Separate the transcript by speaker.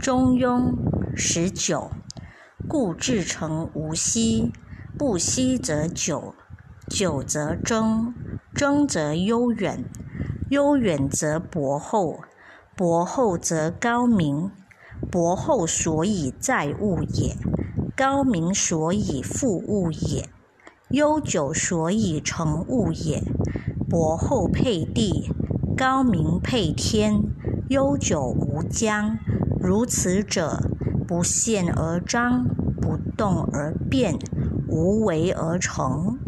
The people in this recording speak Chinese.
Speaker 1: 《中庸》十九，故至诚无息，不息则久，久则争，争则悠远，悠远则博厚，博厚则高明，博厚所以载物也，高明所以复物也，悠久所以成物也。博厚配地，高明配天，悠久无疆。如此者，不现而彰，不动而变，无为而成。